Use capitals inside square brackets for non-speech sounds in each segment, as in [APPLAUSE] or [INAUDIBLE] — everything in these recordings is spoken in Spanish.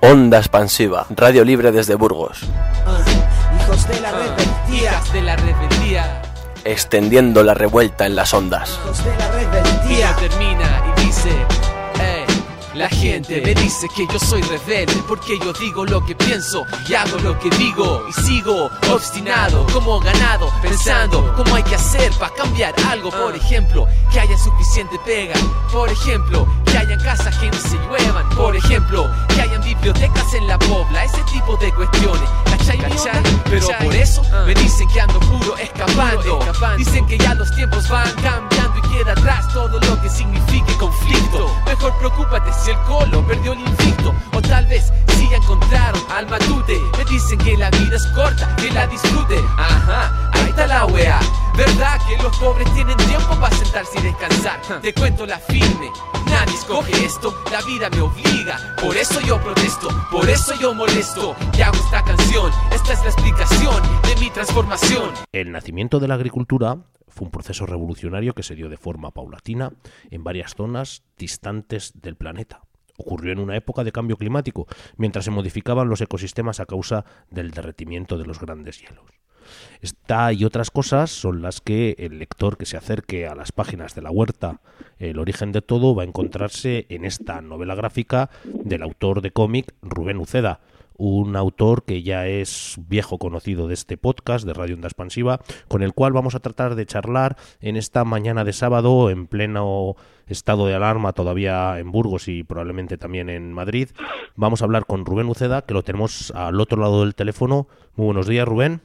Onda expansiva, radio libre desde Burgos. hijos de la rebeldía. de la rebeldía. Extendiendo la revuelta en las ondas. Hijos de la rebeldía. termina y dice, "Ey, La gente me dice que yo soy rebelde porque yo digo lo que pienso y hago lo que digo. Y sigo obstinado como ganado pensando cómo hay que hacer para cambiar algo. Por ejemplo que haya suficiente pega. Por ejemplo que hayan casas que no se lluevan. Por ejemplo que hayan bibliotecas en la pobla. Ese tipo de cuestiones. ¿cachai? onda? pero por eso me dicen que ando puro escapando. Dicen que ya los tiempos van cambiando y queda si el colo perdió el invicto o tal vez si ya encontraron al matute me dicen que la vida es corta que la disfrute. Ajá ahí está la wea. Verdad que los pobres tienen tiempo para sentarse y descansar te cuento la firme nadie escoge esto. La vida me obliga por eso yo protesto por eso yo molesto. Y hago esta canción esta es la explicación de mi transformación. El nacimiento de la agricultura fue un proceso revolucionario que se dio de forma paulatina en varias zonas distantes del planeta. Ocurrió en una época de cambio climático, mientras se modificaban los ecosistemas a causa del derretimiento de los grandes hielos. Esta y otras cosas son las que el lector que se acerque a las páginas de la huerta, el origen de todo, va a encontrarse en esta novela gráfica del autor de cómic Rubén Uceda, un autor que ya es viejo conocido de este podcast de Radio Onda Expansiva, con el cual vamos a tratar de charlar en esta mañana de sábado en pleno estado de alarma todavía en Burgos y probablemente también en Madrid. Vamos a hablar con Rubén Uceda, que lo tenemos al otro lado del teléfono. Muy buenos días, Rubén.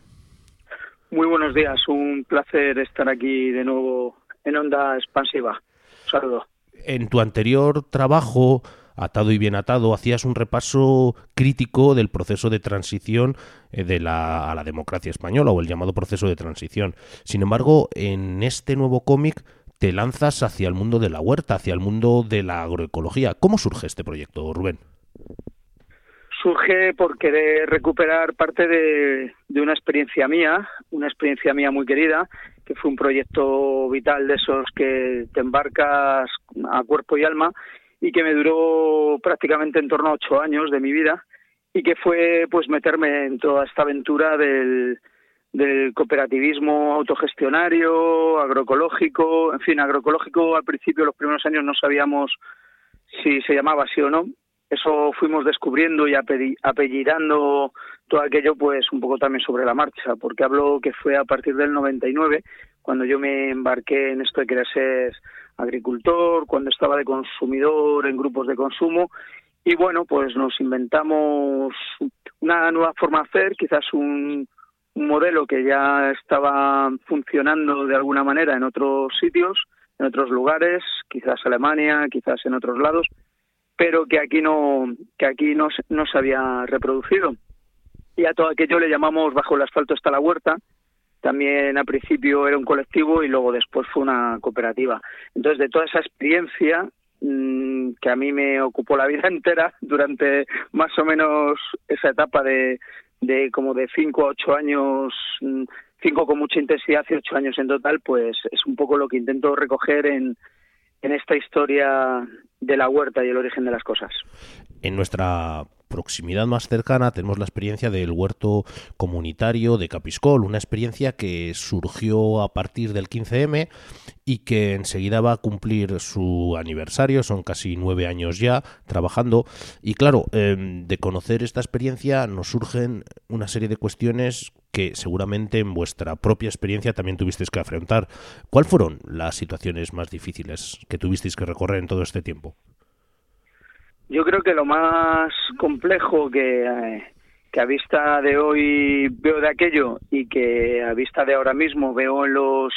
Muy buenos días, un placer estar aquí de nuevo en Onda Expansiva. Un saludo. En tu anterior trabajo, Atado y bien atado, hacías un repaso crítico del proceso de transición eh, de la, a la democracia española o el llamado proceso de transición. Sin embargo, en este nuevo cómic te lanzas hacia el mundo de la huerta, hacia el mundo de la agroecología. ¿Cómo surge este proyecto, Rubén? Surge por querer recuperar parte de, de una experiencia mía, una experiencia mía muy querida, que fue un proyecto vital de esos que te embarcas a cuerpo y alma y que me duró prácticamente en torno a ocho años de mi vida y que fue pues meterme en toda esta aventura del, del cooperativismo autogestionario, agroecológico, en fin, agroecológico al principio, los primeros años no sabíamos si se llamaba así o no. Eso fuimos descubriendo y apellidando todo aquello pues un poco también sobre la marcha, porque hablo que fue a partir del 99 cuando yo me embarqué en esto de querer ser agricultor, cuando estaba de consumidor en grupos de consumo y bueno, pues nos inventamos una nueva forma de hacer, quizás un, modelo que ya estaba funcionando de alguna manera en otros sitios, en otros lugares, quizás Alemania, quizás en otros lados, pero que aquí no que aquí no, no se había reproducido. Y a todo aquello le llamamos bajo el asfalto está la huerta, también al principio era un colectivo y luego después fue una cooperativa. Entonces, de toda esa experiencia mmm, que a mí me ocupó la vida [LAUGHS] entera durante más o menos esa etapa de, de como de cinco a ocho años, mm, cinco con mucha intensidad y ocho años en total, pues es un poco lo que intento recoger en, en esta historia de la huerta y el origen de las cosas. En nuestra proximidad más cercana tenemos la experiencia del huerto comunitario de Capiscol, una experiencia que surgió a partir del 15M y que enseguida va a cumplir su aniversario, son casi nueve años ya trabajando y claro, eh, de conocer esta experiencia nos surgen una serie de cuestiones que seguramente en vuestra propia experiencia también tuvisteis que afrontar. ¿Cuáles fueron las situaciones más difíciles que tuvisteis que recorrer en todo este tiempo? Yo creo que lo más complejo que, eh, que a vista de hoy veo de aquello y que a vista de ahora mismo veo en los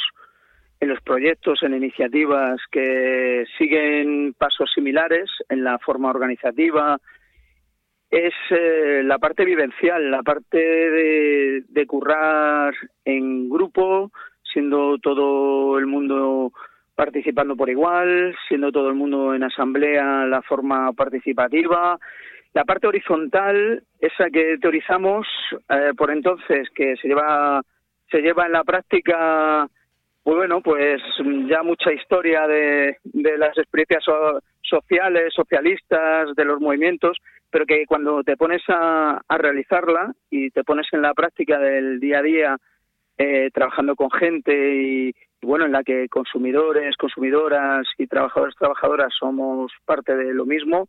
en los proyectos, en iniciativas que siguen pasos similares en la forma organizativa, es eh, la parte vivencial, la parte de currar en grupo, siendo todo el mundo participando por igual, siendo todo el mundo en asamblea la forma participativa. La parte horizontal, esa que teorizamos eh, por entonces, que se lleva, se lleva en la práctica, pues bueno, pues ya mucha historia de, las experiencias sociales, socialistas, de los movimientos, pero que cuando te pones a, realizarla y te pones en la práctica del día a día, eh, trabajando con gente y, bueno, en la que consumidores, consumidoras y trabajadores, trabajadoras somos parte de lo mismo,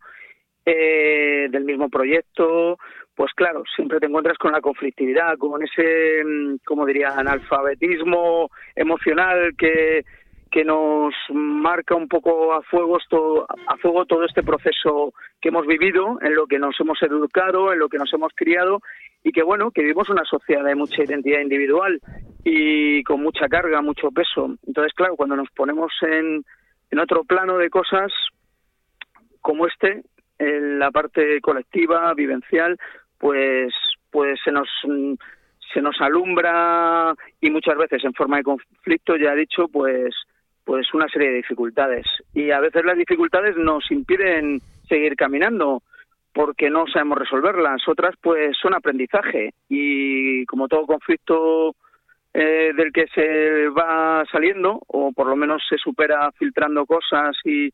eh, del mismo proyecto, pues claro, siempre te encuentras con la conflictividad, con ese, mm, como diría, analfabetismo emocional que, que nos marca un poco a fuego, esto, a fuego todo este proceso que hemos vivido, en lo que nos hemos educado, en lo que nos hemos criado y que bueno, que vivimos una sociedad de mucha identidad individual y con mucha carga, mucho peso. Entonces, claro, cuando nos ponemos en, en otro plano de cosas como este, en la parte colectiva, vivencial, pues pues se nos se nos alumbra y muchas veces en forma de conflicto, ya he dicho, pues pues una serie de dificultades y a veces las dificultades nos impiden seguir caminando porque no sabemos resolverlas. Otras pues son aprendizaje. Y como todo conflicto eh, del que se va saliendo o por lo menos se supera filtrando cosas y,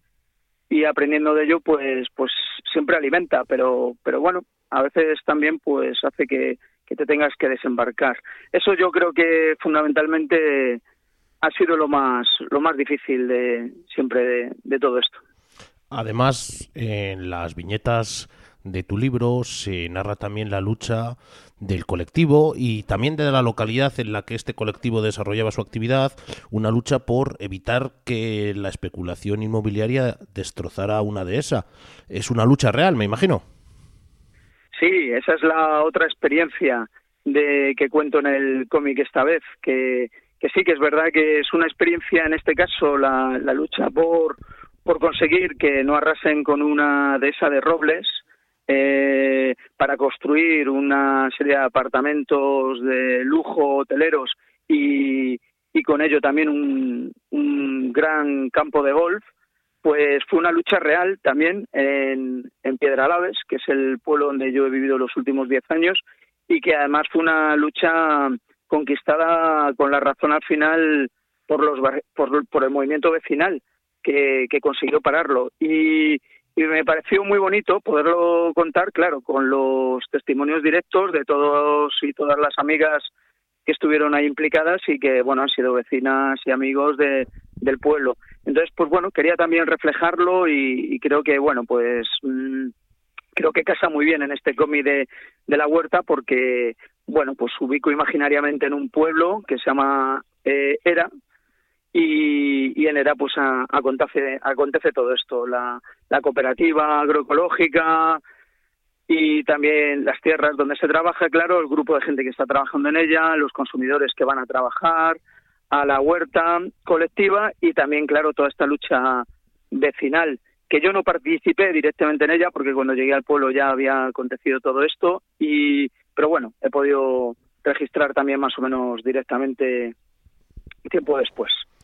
y aprendiendo de ello pues pues siempre alimenta. Pero pero bueno a veces también pues hace que, que te tengas que desembarcar. Eso yo creo que fundamentalmente ha sido lo más, lo más difícil de siempre de, todo esto. Además, en las viñetas de tu libro se narra también la lucha del colectivo y también de la localidad en la que este colectivo desarrollaba su actividad, una lucha por evitar que la especulación inmobiliaria destrozara una dehesa. Es una lucha real, me imagino. Sí, esa es la otra experiencia de que cuento en el cómic esta vez, que que sí que es verdad que es una experiencia, en este caso, la, lucha por, por conseguir que no arrasen con una dehesa de robles, eh, para construir una serie de apartamentos de lujo hoteleros y, y con ello también un, un, gran campo de golf, pues fue una lucha real también en, en Piedralaves, que es el pueblo donde yo he vivido los últimos diez años, y que además fue una lucha conquistada con la razón al final por, los, por, el movimiento vecinal que, consiguió pararlo. Y, me pareció muy bonito poderlo contar, claro, con los testimonios directos de todos y todas las amigas que estuvieron ahí implicadas y que, bueno, han sido vecinas y amigos de, del pueblo. Entonces, pues bueno, quería también reflejarlo y, creo que, bueno, pues mm, creo que casa muy bien en este cómic de, de la huerta porque bueno, pues ubico imaginariamente en un pueblo que se llama eh, Era y, en Era pues acontece, acontece todo esto, la, la cooperativa agroecológica y también las tierras donde se trabaja, claro, el grupo de gente que está trabajando en ella, los consumidores que van a trabajar, a la huerta colectiva y también, claro, toda esta lucha vecinal que yo no participé directamente en ella porque cuando llegué al pueblo ya había acontecido todo esto y pero bueno, he podido registrar también más o menos directamente tiempo después.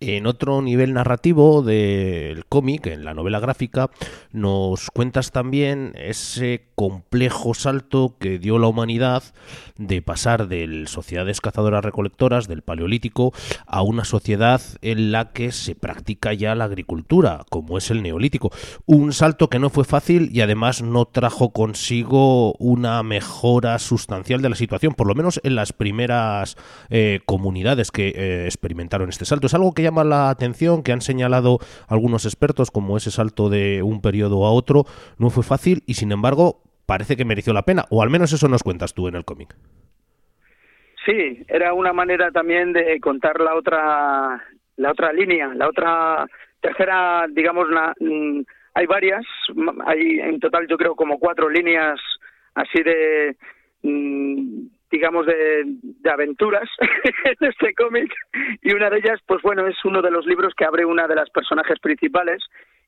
En otro nivel narrativo del cómic, en la novela gráfica, nos cuentas también ese complejo salto que dio la humanidad de pasar de sociedades cazadoras recolectoras del Paleolítico a una sociedad en la que se practica ya la agricultura, como es el Neolítico. Un salto que no fue fácil y además no trajo consigo una mejora sustancial de la situación, por lo menos en las primeras eh, comunidades que eh, experimentaron este salto. Es algo que llama la atención, que han señalado algunos expertos, como ese salto de un periodo a otro, no fue fácil y sin embargo parece que mereció la pena, o al menos eso nos cuentas tú en el cómic. Sí, era una manera también de contar la otra, la otra línea, la otra tercera, digamos, la, mm, hay varias, hay en total yo creo como cuatro líneas así de mm, digamos, de, de aventuras [LAUGHS] en este cómic. Y una de ellas, pues bueno, es uno de los libros que abre una de las personajes principales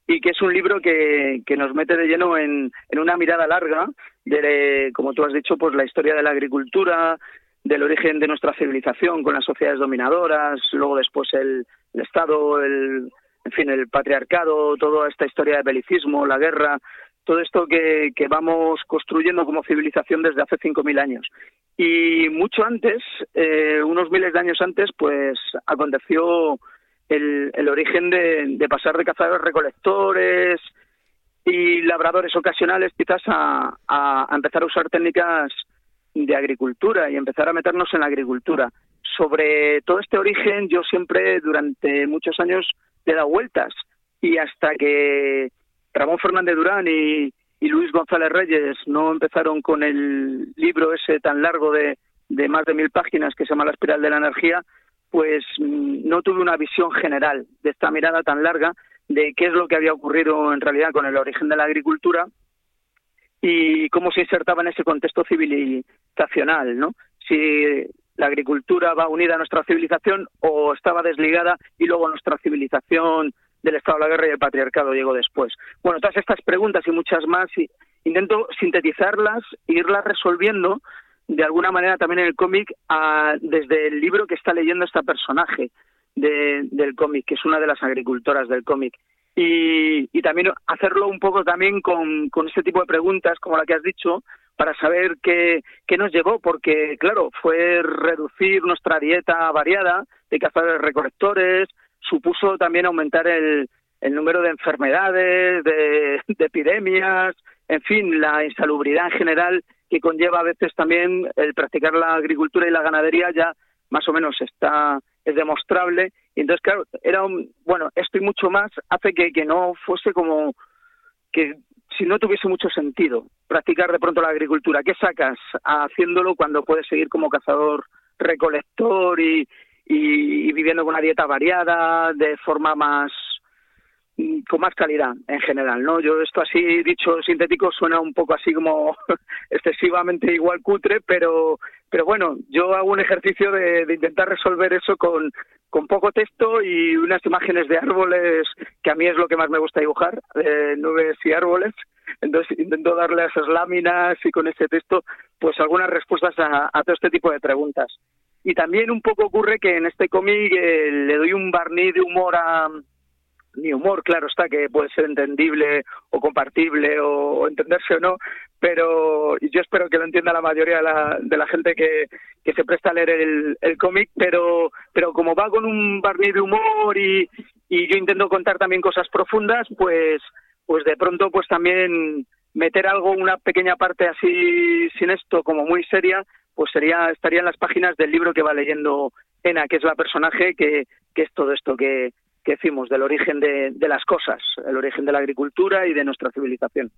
y que es un libro que, que nos mete de lleno en, en una mirada larga de, como tú has dicho, pues la historia de la agricultura, del origen de nuestra civilización con las sociedades dominadoras, luego después el, el Estado, el, en fin, el patriarcado, toda esta historia de belicismo, la guerra, todo esto que, vamos construyendo como civilización desde hace 5.000 años. Y mucho antes, eh, unos miles de años antes, pues aconteció el, origen de, pasar de cazadores recolectores y labradores ocasionales quizás a, a, a empezar a usar técnicas de agricultura y empezar a meternos en la agricultura. Sobre todo este origen yo siempre durante muchos años le he dado vueltas y hasta que Ramón Fernández Durán y, Luis González Reyes no empezaron con el libro ese tan largo de, de más de mil páginas que se llama La espiral de la energía, pues mm, no tuve una visión general de esta mirada tan larga de qué es lo que había ocurrido en realidad con el origen de la agricultura y cómo se insertaba en ese contexto civilizacional, ¿no? Si la agricultura va unida a nuestra civilización o estaba desligada y luego nuestra civilización del Estado de la Guerra y el patriarcado llegó después. Bueno, todas estas preguntas y muchas más intento sintetizarlas e irlas resolviendo de alguna manera también en el cómic desde el libro que está leyendo esta personaje de, del cómic, que es una de las agricultoras del cómic. Y, también hacerlo un poco también con, con este tipo de preguntas, como la que has dicho, para saber qué, qué nos llevó, porque, claro, fue reducir nuestra dieta variada de cazadores recolectores, supuso también aumentar el, el número de enfermedades, de, de epidemias, en fin, la insalubridad en general que conlleva a veces también el practicar la agricultura y la ganadería ya más o menos está es demostrable. Y entonces claro era un bueno esto y mucho más hace que, que no fuese como que si no tuviese mucho sentido practicar de pronto la agricultura qué sacas haciéndolo cuando puedes seguir como cazador recolector y, y, y viviendo con una dieta variada de forma más con más calidad en general, ¿no? Yo esto así dicho sintético suena un poco así como [LAUGHS] excesivamente igual cutre, pero pero bueno, yo hago un ejercicio de, intentar resolver eso con, con poco texto y unas imágenes de árboles que a mí es lo que más me gusta dibujar, eh, nubes y árboles. Entonces intento darle a esas láminas y con ese texto pues algunas respuestas a, a todo este tipo de preguntas. Y también un poco ocurre que en este cómic eh, le doy un barniz de humor a, mi humor, claro está, que puede ser entendible o compartible o, entenderse o no, pero yo espero que lo entienda la mayoría de la, de la gente que, que se presta a leer el, el cómic, pero, pero como va con un barniz de humor y, y yo intento contar también cosas profundas, pues, pues de pronto pues también meter algo, una pequeña parte así sin esto como muy seria, pues sería estaría en las páginas del libro que va leyendo Ena, que es la personaje que, que es todo esto que, que decimos del origen de, de, las cosas, el origen de la agricultura y de nuestra civilización.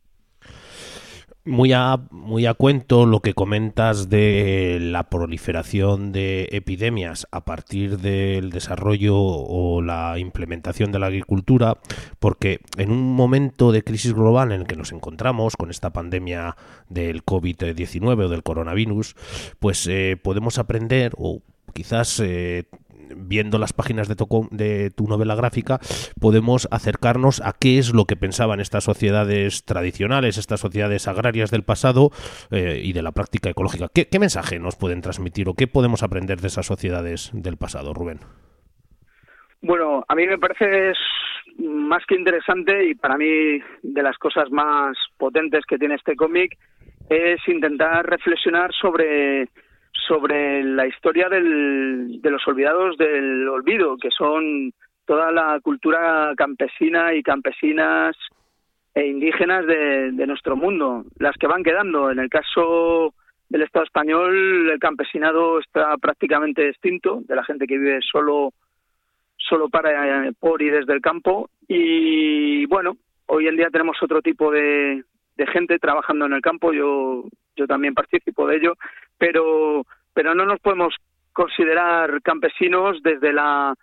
Muy a, muy a cuento lo que comentas de la proliferación de epidemias a partir del desarrollo o la implementación de la agricultura, porque en un momento de crisis global en el que nos encontramos con esta pandemia del COVID-19 o del coronavirus, pues eh, podemos aprender o quizás eh, viendo las páginas de tu, de tu, novela gráfica, podemos acercarnos a qué es lo que pensaban estas sociedades tradicionales, estas sociedades agrarias del pasado eh, y de la práctica ecológica. ¿Qué, ¿Qué, mensaje nos pueden transmitir o qué podemos aprender de esas sociedades del pasado, Rubén? Bueno, a mí me parece más que interesante y para mí de las cosas más potentes que tiene este cómic es intentar reflexionar sobre sobre la historia del, de los olvidados del olvido, que son toda la cultura campesina y campesinas e indígenas de, de, nuestro mundo, las que van quedando. En el caso del Estado español, el campesinado está prácticamente extinto, de la gente que vive solo, solo para, por y desde el campo. Y bueno, hoy en día tenemos otro tipo de, de gente trabajando en el campo. Yo, yo también participo de ello, pero, pero no nos podemos considerar campesinos desde la,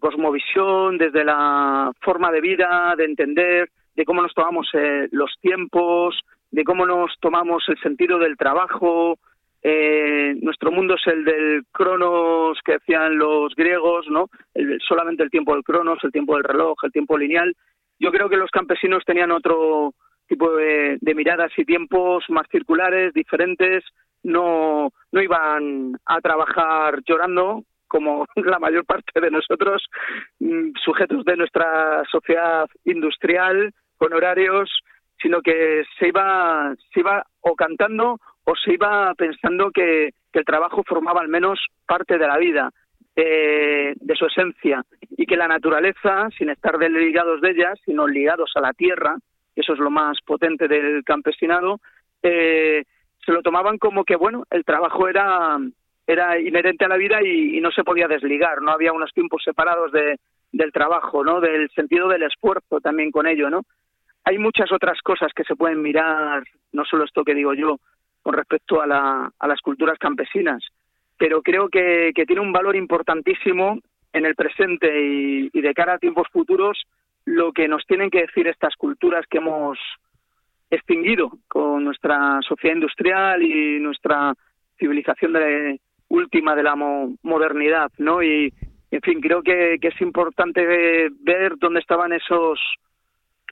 cosmovisión, desde la forma de vida, de entender, de cómo nos tomamos eh, los tiempos, de cómo nos tomamos el sentido del trabajo. Eh, nuestro mundo es el del cronos que decían los griegos, ¿no? El, solamente el tiempo del cronos, el tiempo del reloj, el tiempo lineal. Yo creo que los campesinos tenían otro tipo de, miradas y tiempos más circulares, diferentes, no, no iban a trabajar llorando como [LAUGHS] la mayor parte de nosotros, mm, sujetos de nuestra sociedad industrial, con horarios, sino que se iba, se iba o cantando o se iba pensando que, el trabajo formaba al menos parte de la vida. eh, de su esencia y que la naturaleza, sin estar ligados de ella, sino ligados a la tierra, eso es lo más potente del campesinado, eh, se lo tomaban como que, bueno, el trabajo era, era inherente a la vida y, no se podía desligar, no había unos tiempos separados de, del trabajo, ¿no? Del sentido del esfuerzo también con ello, ¿no? Hay muchas otras cosas que se pueden mirar, no solo esto que digo yo, con respecto a, la, a las culturas campesinas, pero creo que, tiene un valor importantísimo en el presente y de cara a tiempos futuros lo que nos tienen que decir estas culturas que hemos extinguido con nuestra sociedad industrial y nuestra civilización de, última de la modernidad, ¿no? Y, en fin, creo que, es importante ver dónde estaban esos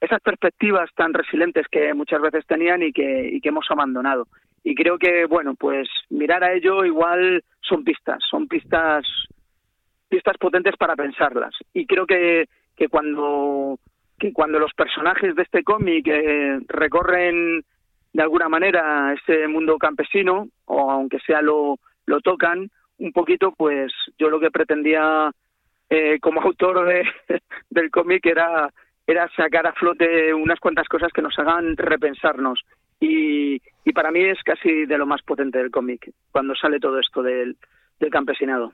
esas perspectivas tan resilientes que muchas veces tenían y que, y que hemos abandonado. Y creo que, bueno, pues mirar a ello igual son pistas, son pistas pistas potentes para pensarlas. Y creo que, que cuando que cuando los personajes de este cómic eh, recorren de alguna manera ese mundo campesino, o aunque sea lo, lo tocan un poquito, pues yo lo que pretendía eh, como autor de, [LAUGHS] del cómic era, era sacar a flote unas cuantas cosas que nos hagan repensarnos. Y, y para mí es casi de lo más potente del cómic, cuando sale todo esto del, del campesinado.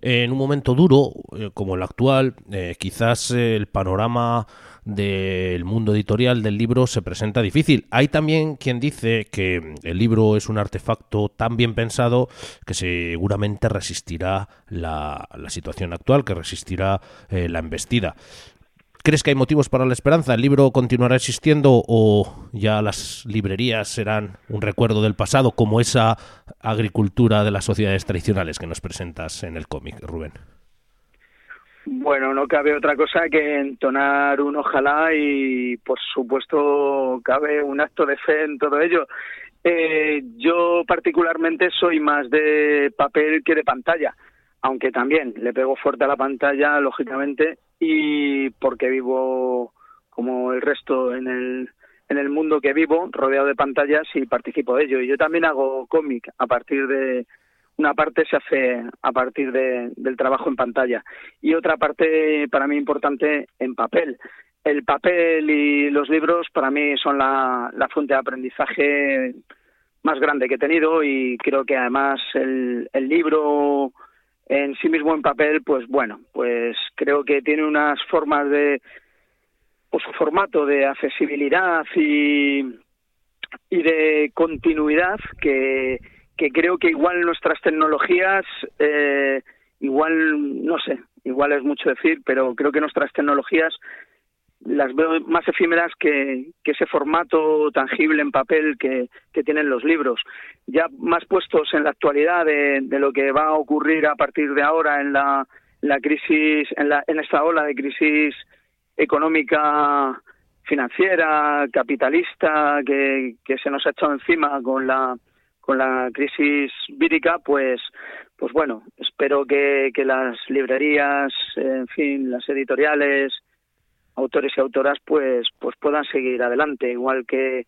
En un momento duro eh, como el actual, eh, quizás el panorama del mundo editorial del libro se presenta difícil. Hay también quien dice que el libro es un artefacto tan bien pensado que seguramente resistirá la, situación actual, que resistirá eh, la embestida. ¿Crees que hay motivos para la esperanza? ¿El libro continuará existiendo o ya las librerías serán un recuerdo del pasado como esa agricultura de las sociedades tradicionales que nos presentas en el cómic, Rubén? Bueno, no cabe otra cosa que entonar un ojalá y por supuesto cabe un acto de fe en todo ello. Eh, yo particularmente soy más de papel que de pantalla, aunque también le pego fuerte a la pantalla, lógicamente, y porque vivo como el resto en el, en el mundo que vivo, rodeado de pantallas y participo de ello. Y yo también hago cómic a partir de, una parte se hace a partir de, del trabajo en pantalla y otra parte para mí importante en papel. El papel y los libros para mí son la, la fuente de aprendizaje más grande que he tenido y creo que además el, el libro en sí mismo en papel, pues bueno, pues creo que tiene unas formas de, pues su formato de accesibilidad y, y de continuidad que, que creo que igual nuestras tecnologías, eh, igual, no sé, igual es mucho decir, pero creo que nuestras tecnologías las veo más efímeras que, ese formato tangible en papel que, tienen los libros. Ya más puestos en la actualidad de, lo que va a ocurrir a partir de ahora en la, la crisis, en, la, en esta ola de crisis económica, financiera, capitalista que, se nos ha echado encima con la con la crisis vírica, pues, pues bueno, espero que las librerías, en fin, las editoriales, autores y autoras, pues, pues puedan seguir adelante, igual que,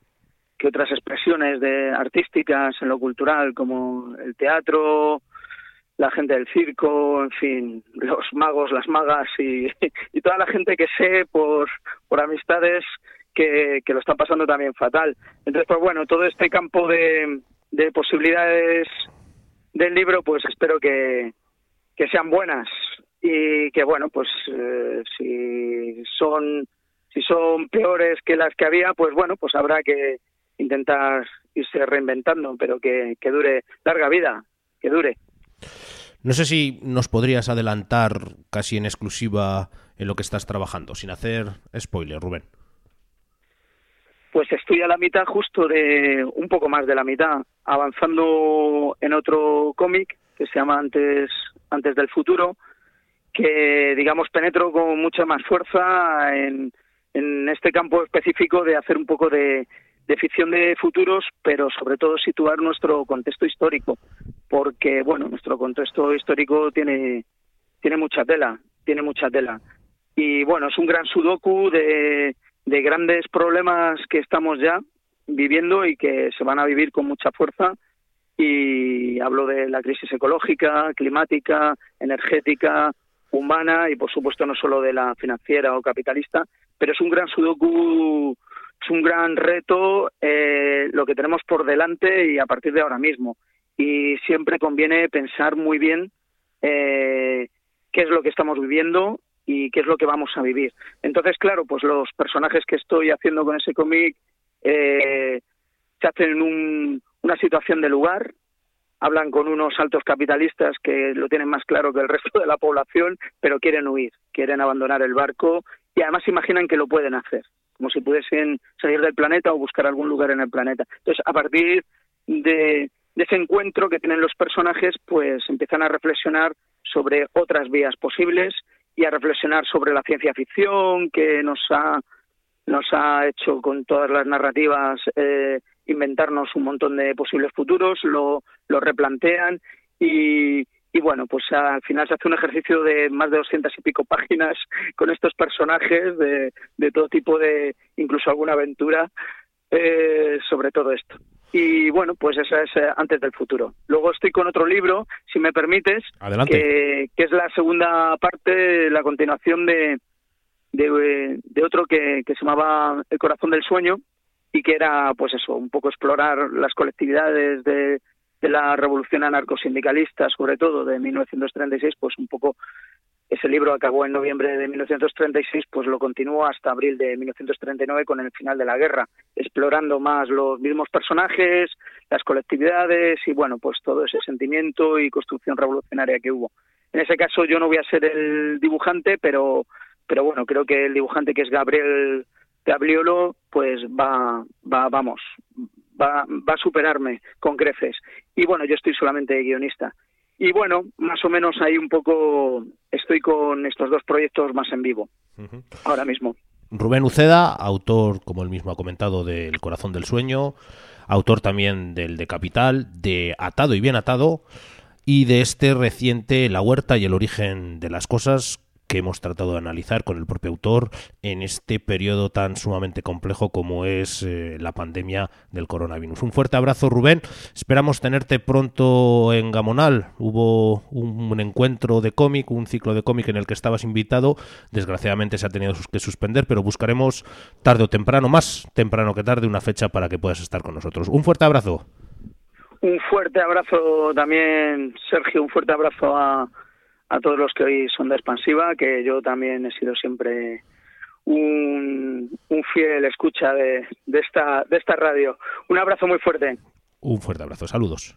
que otras expresiones de artísticas en lo cultural, como el teatro, la gente del circo, en fin, los magos, las magas y, [LAUGHS] y toda la gente que sé por, por amistades que, que lo está pasando también fatal. Entonces, pues bueno, todo este campo de, de posibilidades del libro, pues espero que, que sean buenas y que bueno, pues eh, si son si son peores que las que había, pues bueno, pues habrá que intentar irse reinventando, pero que, que dure larga vida, que dure. No sé si nos podrías adelantar casi en exclusiva en lo que estás trabajando, sin hacer spoiler, Rubén. Pues estoy a la mitad justo de un poco más de la mitad, avanzando en otro cómic que se llama Antes, Antes del Futuro, que digamos penetro con mucha más fuerza en, en este campo específico de hacer un poco de, ficción de futuros, pero sobre todo situar nuestro contexto histórico, porque bueno, nuestro contexto histórico tiene tiene mucha tela, tiene mucha tela. Y bueno, es un gran sudoku de de grandes problemas que estamos ya viviendo y que se van a vivir con mucha fuerza y hablo de la crisis ecológica, climática, energética, humana y por supuesto no solo de la financiera o capitalista, pero es un gran sudoku, es un gran reto eh, lo que tenemos por delante y a partir de ahora mismo. Y siempre conviene pensar muy bien eh, qué es lo que estamos viviendo y qué es lo que vamos a vivir. Entonces, claro, pues los personajes que estoy haciendo con ese cómic eh, se hacen en una situación de lugar, hablan con unos altos capitalistas que lo tienen más claro que el resto de la población, pero quieren huir, quieren abandonar el barco y además imaginan que lo pueden hacer, como si pudiesen salir del planeta o buscar algún lugar en el planeta. Entonces, a partir de, ese encuentro que tienen los personajes, pues empiezan a reflexionar sobre otras vías posibles y a reflexionar sobre la ciencia ficción que nos ha nos ha hecho con todas las narrativas eh, inventarnos un montón de posibles futuros, lo, lo replantean y, y bueno, pues al final se hace un ejercicio de más de doscientas y pico páginas [LAUGHS] con estos personajes de, de todo tipo de, incluso alguna aventura eh, sobre todo esto. Y bueno, pues esa es eh, antes del futuro. Luego estoy con otro libro, si me permites, Que, que es la segunda parte, la continuación de, de, de otro que, que se llamaba El corazón del sueño, y que era, pues eso, un poco explorar las colectividades de, la revolución anarcosindicalista, sobre todo de 1936, pues un poco ese libro acabó en noviembre de 1936, pues lo continuó hasta abril de 1939 con el final de la guerra, explorando más los mismos personajes, las colectividades y bueno, pues todo ese sentimiento y construcción revolucionaria que hubo. En ese caso yo no voy a ser el dibujante, pero pero bueno, creo que el dibujante que es Gabriel Gabriolo pues va, va vamos, va, va a superarme con creces. Y bueno, yo estoy solamente guionista. Y bueno, más o menos ahí un poco estoy con estos dos proyectos más en vivo ahora mismo. Rubén Uceda, autor, como él mismo ha comentado, del Corazón del Sueño, autor también del de Capital, de Atado y Bien Atado, y de este reciente La Huerta y el Origen de las Cosas, que hemos tratado de analizar con el propio autor en este periodo tan sumamente complejo como es eh, la pandemia del coronavirus. Un fuerte abrazo, Rubén. Esperamos tenerte pronto en Gamonal. Hubo un, encuentro de cómic, un ciclo de cómic en el que estabas invitado. Desgraciadamente se ha tenido que suspender, pero buscaremos tarde o temprano, más temprano que tarde, una fecha para que puedas estar con nosotros. Un fuerte abrazo. Un fuerte abrazo también, Sergio. Un fuerte abrazo a a todos los que hoy son de Expansiva, que yo también he sido siempre un, fiel escucha de, de, esta, de esta radio. Un abrazo muy fuerte. Un fuerte abrazo, saludos.